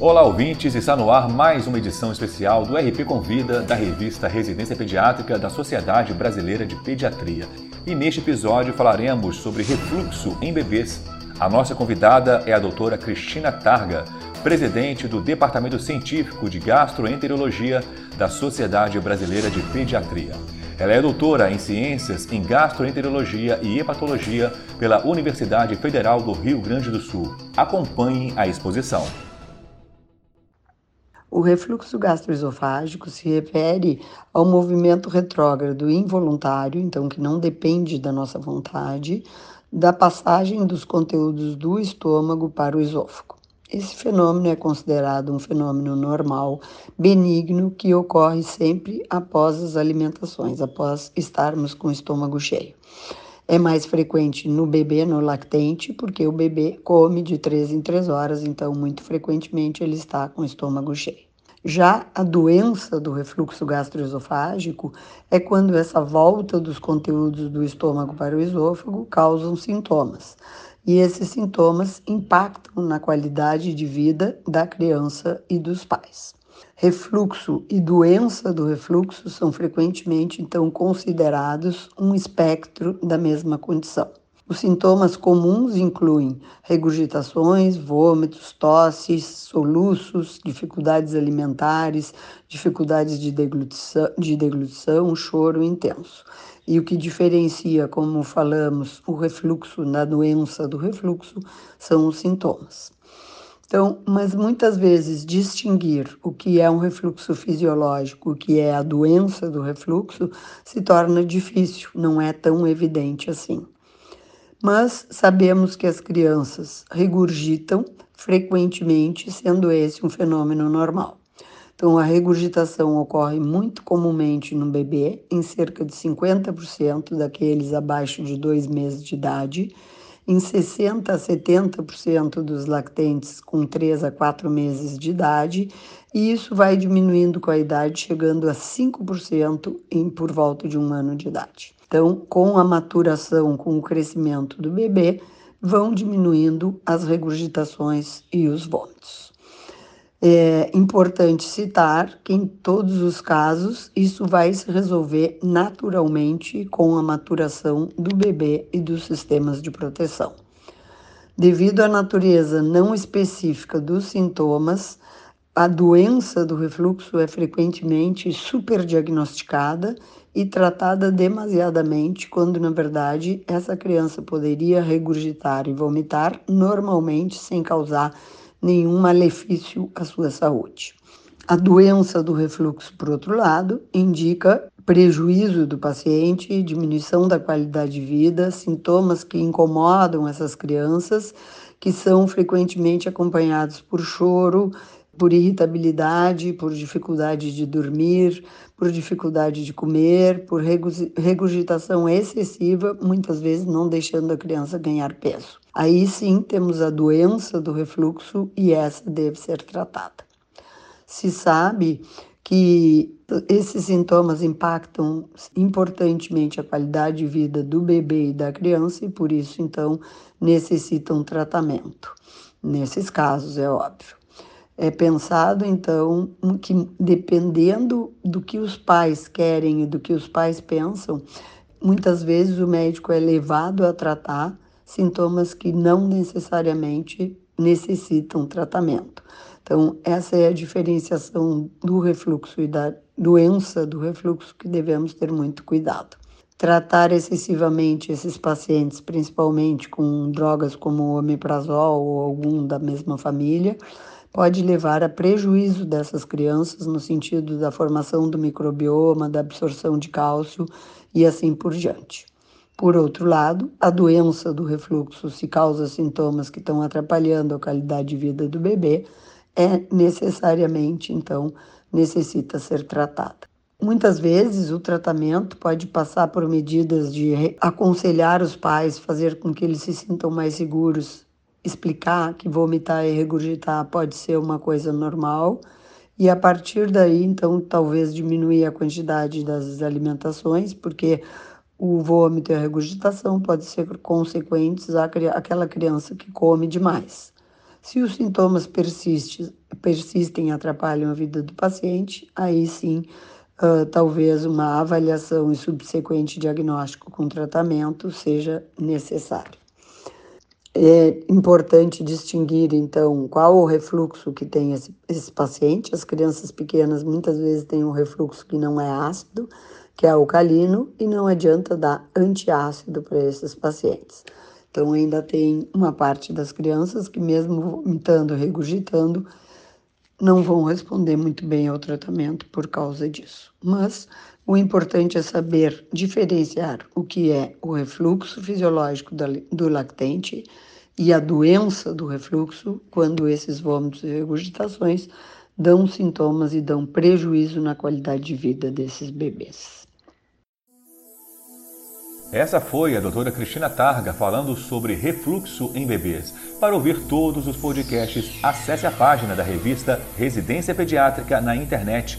Olá, ouvintes! Está no ar mais uma edição especial do RP Convida da revista Residência Pediátrica da Sociedade Brasileira de Pediatria. E neste episódio falaremos sobre refluxo em bebês. A nossa convidada é a doutora Cristina Targa, presidente do Departamento Científico de Gastroenterologia da Sociedade Brasileira de Pediatria. Ela é doutora em Ciências em Gastroenterologia e Hepatologia pela Universidade Federal do Rio Grande do Sul. Acompanhe a exposição. O refluxo gastroesofágico se refere ao movimento retrógrado involuntário, então que não depende da nossa vontade, da passagem dos conteúdos do estômago para o esôfago. Esse fenômeno é considerado um fenômeno normal, benigno, que ocorre sempre após as alimentações, após estarmos com o estômago cheio. É mais frequente no bebê, no lactente, porque o bebê come de três em três horas, então muito frequentemente ele está com o estômago cheio. Já a doença do refluxo gastroesofágico é quando essa volta dos conteúdos do estômago para o esôfago causam sintomas. E esses sintomas impactam na qualidade de vida da criança e dos pais. Refluxo e doença do refluxo são frequentemente então considerados um espectro da mesma condição. Os sintomas comuns incluem regurgitações, vômitos, tosses, soluços, dificuldades alimentares, dificuldades de deglutição, de deglutição, choro intenso. E o que diferencia, como falamos, o refluxo na doença do refluxo são os sintomas. Então, mas muitas vezes distinguir o que é um refluxo fisiológico, o que é a doença do refluxo, se torna difícil, não é tão evidente assim mas sabemos que as crianças regurgitam frequentemente, sendo esse um fenômeno normal. Então, a regurgitação ocorre muito comumente no bebê, em cerca de 50% daqueles abaixo de dois meses de idade, em 60% a 70% dos lactentes com 3 a 4 meses de idade, e isso vai diminuindo com a idade, chegando a 5% em, por volta de um ano de idade. Então, com a maturação, com o crescimento do bebê, vão diminuindo as regurgitações e os vômitos. É importante citar que em todos os casos isso vai se resolver naturalmente com a maturação do bebê e dos sistemas de proteção. Devido à natureza não específica dos sintomas, a doença do refluxo é frequentemente superdiagnosticada e tratada demasiadamente, quando na verdade essa criança poderia regurgitar e vomitar normalmente sem causar nenhum malefício à sua saúde. A doença do refluxo, por outro lado, indica prejuízo do paciente, diminuição da qualidade de vida, sintomas que incomodam essas crianças, que são frequentemente acompanhados por choro, por irritabilidade, por dificuldade de dormir, por dificuldade de comer, por regurgitação excessiva, muitas vezes não deixando a criança ganhar peso. Aí sim temos a doença do refluxo e essa deve ser tratada. Se sabe que esses sintomas impactam importantemente a qualidade de vida do bebê e da criança e por isso então necessitam tratamento. Nesses casos, é óbvio é pensado então que dependendo do que os pais querem e do que os pais pensam, muitas vezes o médico é levado a tratar sintomas que não necessariamente necessitam tratamento. Então, essa é a diferenciação do refluxo e da doença do refluxo que devemos ter muito cuidado. Tratar excessivamente esses pacientes, principalmente com drogas como o omeprazol ou algum da mesma família, pode levar a prejuízo dessas crianças no sentido da formação do microbioma, da absorção de cálcio e assim por diante. Por outro lado, a doença do refluxo, se causa sintomas que estão atrapalhando a qualidade de vida do bebê, é necessariamente, então, necessita ser tratada. Muitas vezes o tratamento pode passar por medidas de aconselhar os pais, fazer com que eles se sintam mais seguros explicar que vomitar e regurgitar pode ser uma coisa normal e a partir daí, então, talvez diminuir a quantidade das alimentações, porque o vômito e a regurgitação podem ser consequentes àquela criança que come demais. Se os sintomas persistem, e atrapalham a vida do paciente, aí sim, uh, talvez uma avaliação e subsequente diagnóstico com tratamento seja necessário. É importante distinguir, então, qual o refluxo que tem esse, esse paciente. As crianças pequenas muitas vezes têm um refluxo que não é ácido, que é alcalino, e não adianta dar antiácido para esses pacientes. Então, ainda tem uma parte das crianças que, mesmo vomitando, regurgitando, não vão responder muito bem ao tratamento por causa disso. Mas o importante é saber diferenciar o que é o refluxo fisiológico do lactente e a doença do refluxo quando esses vômitos e regurgitações dão sintomas e dão prejuízo na qualidade de vida desses bebês. Essa foi a doutora Cristina Targa falando sobre refluxo em bebês. Para ouvir todos os podcasts, acesse a página da revista Residência Pediátrica na internet.